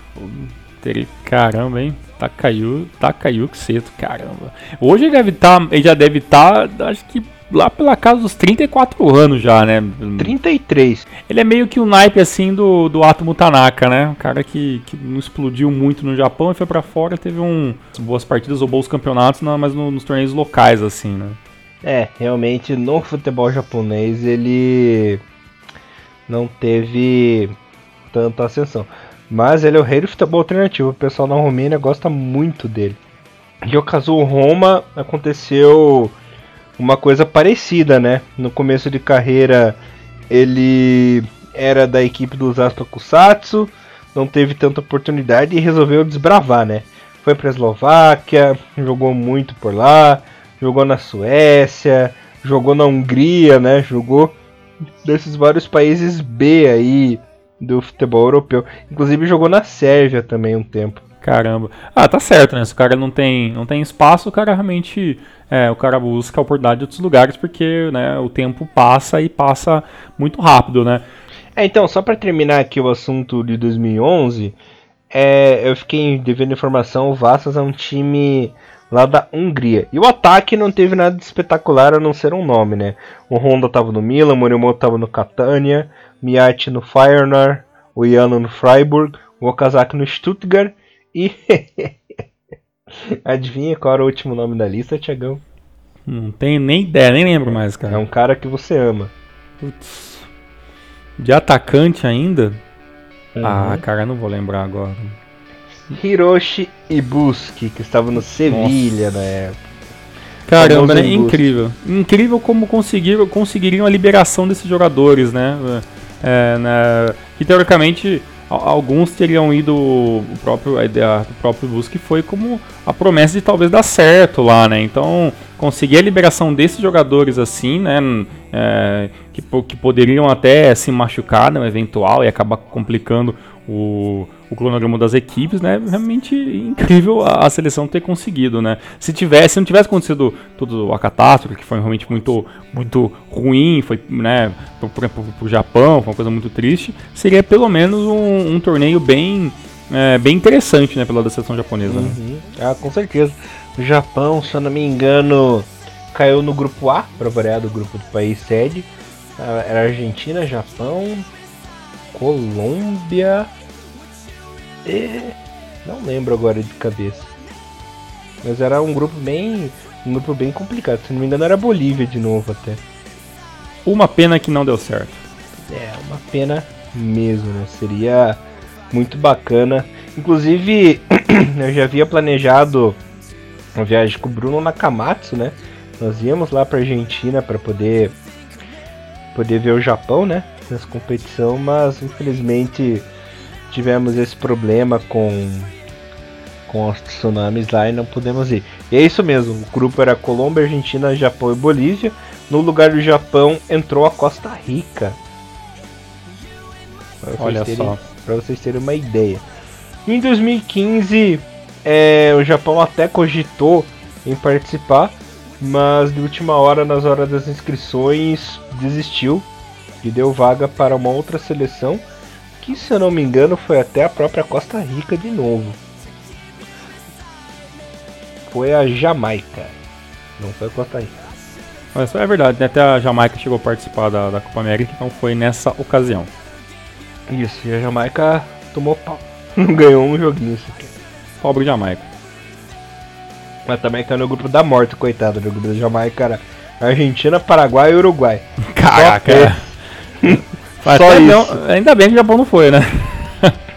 Caramba, hein? Takayuki, Takayuki Seto, caramba. Hoje ele deve estar, tá, ele já deve estar, tá, acho que lá pela casa dos 34 anos já, né? 33. Ele é meio que o um naipe assim do, do Atomo Tanaka, né? Um cara que, que não explodiu muito no Japão e foi para fora, teve um boas partidas ou bons campeonatos, não, mas no, nos torneios locais assim, né? É, realmente no futebol japonês ele não teve tanta ascensão. Mas ele é o rei do futebol alternativo. O pessoal na Romênia gosta muito dele. E o caso Roma aconteceu uma coisa parecida, né? No começo de carreira ele era da equipe do Zaspa Kusatsu, não teve tanta oportunidade e resolveu desbravar, né? Foi para Eslováquia, jogou muito por lá, jogou na Suécia, jogou na Hungria, né? Jogou desses vários países B aí do futebol europeu. Inclusive jogou na Sérvia também um tempo. Caramba. Ah, tá certo, né? Se o cara não tem, não tem espaço, o cara realmente. É, o cara busca a oportunidade de outros lugares, porque né, o tempo passa e passa muito rápido, né? É, então, só para terminar aqui o assunto de 2011, é, eu fiquei devendo informação, o Vassas é um time lá da Hungria. E o ataque não teve nada de espetacular a não ser um nome, né? O Honda tava no Milan, o Morimoto tava no Catania, Miati no Feyenoord, o Yano no Freiburg, o Okazaki no Stuttgart e. Adivinha qual era o último nome da lista, Tiagão? Não tenho nem ideia, nem lembro mais, cara. É um cara que você ama. Putz. De atacante ainda? Uhum. Ah, cara, não vou lembrar agora. Hiroshi Ibuski, que estava no Sevilha na época. Caramba, né? incrível. Incrível como conseguiram, conseguiriam a liberação desses jogadores, né? É, né? Que teoricamente alguns teriam ido o próprio a ideia do próprio Busque foi como a promessa de talvez dar certo lá, né? Então conseguir a liberação desses jogadores assim, né? É, que, que poderiam até se machucar no né, eventual e acabar complicando o, o cronograma das equipes, né? Realmente incrível a, a, seleção ter conseguido, né? Se tivesse, se não tivesse acontecido tudo a catástrofe, que foi realmente muito, muito ruim, foi, né, pro, pro, Japão, foi uma coisa muito triste, seria pelo menos um, um torneio bem, é, bem interessante, né, pela seleção japonesa. Né? Uhum. Ah, com certeza. O Japão, se eu não me engano, caiu no grupo A, para variar do grupo do país sede. Ah, era Argentina, Japão, Colômbia. E... Não lembro agora de cabeça. Mas era um grupo bem. Um grupo bem complicado. Se não me engano era Bolívia de novo até. Uma pena que não deu certo. É, uma pena mesmo, né? Seria muito bacana. Inclusive, eu já havia planejado uma viagem com o Bruno Nakamatsu, né? Nós íamos lá pra Argentina para poder poder ver o Japão, né? Nessa competição, mas infelizmente tivemos esse problema com com os tsunamis lá e não pudemos ir. E é isso mesmo, o grupo era Colômbia, Argentina, Japão e Bolívia. No lugar do Japão entrou a Costa Rica. Pra Olha terem, só. Para vocês terem uma ideia. Em 2015, é, o Japão até cogitou em participar, mas de última hora, nas horas das inscrições, desistiu e deu vaga para uma outra seleção, que se eu não me engano foi até a própria Costa Rica de novo. Foi a Jamaica, não foi a Costa Rica. Mas é verdade, né? até a Jamaica chegou a participar da, da Copa América, então foi nessa ocasião. Isso, e a Jamaica tomou pau. Ganhou um joguinho isso aqui. Pobre Jamaica. Mas também tá no grupo da morte, coitado. No grupo da Jamaica era Argentina, Paraguai e Uruguai. Caraca. Só, Só isso. Não, ainda bem que o Japão não foi, né?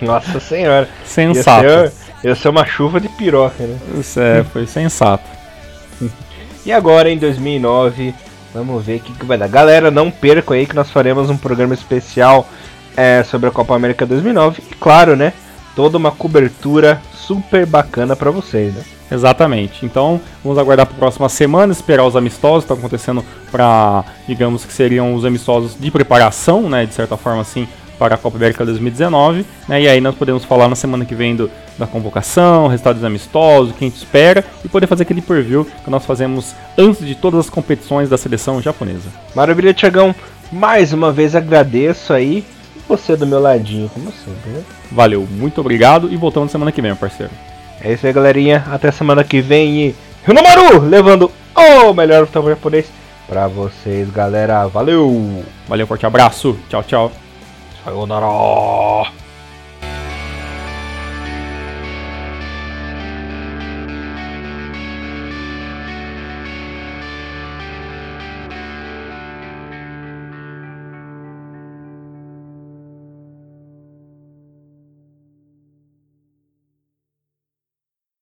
Nossa senhora. Sensato. Ia ser, ia ser uma chuva de piroca, né? Isso é, foi sensato. E agora em 2009, vamos ver o que, que vai dar. Galera, não percam aí que nós faremos um programa especial é, sobre a Copa América 2009. E claro, né? Toda uma cobertura super bacana para vocês, né? Exatamente. Então, vamos aguardar para a próxima semana, esperar os amistosos que estão acontecendo para, digamos que seriam os amistosos de preparação, né, de certa forma assim, para a Copa América 2019, né? E aí nós podemos falar na semana que vem do, da convocação, resultados amistosos, o que a gente espera e poder fazer aquele preview que nós fazemos antes de todas as competições da seleção japonesa. Maravilha, Tiagão. Mais uma vez agradeço aí você do meu ladinho, como sempre, né? Valeu, muito obrigado e voltamos semana que vem, parceiro. É isso aí, galerinha. Até semana que vem e Rinomaru levando o melhor futebol japonês pra vocês, galera. Valeu! Valeu, forte abraço. Tchau, tchau. Sayonara!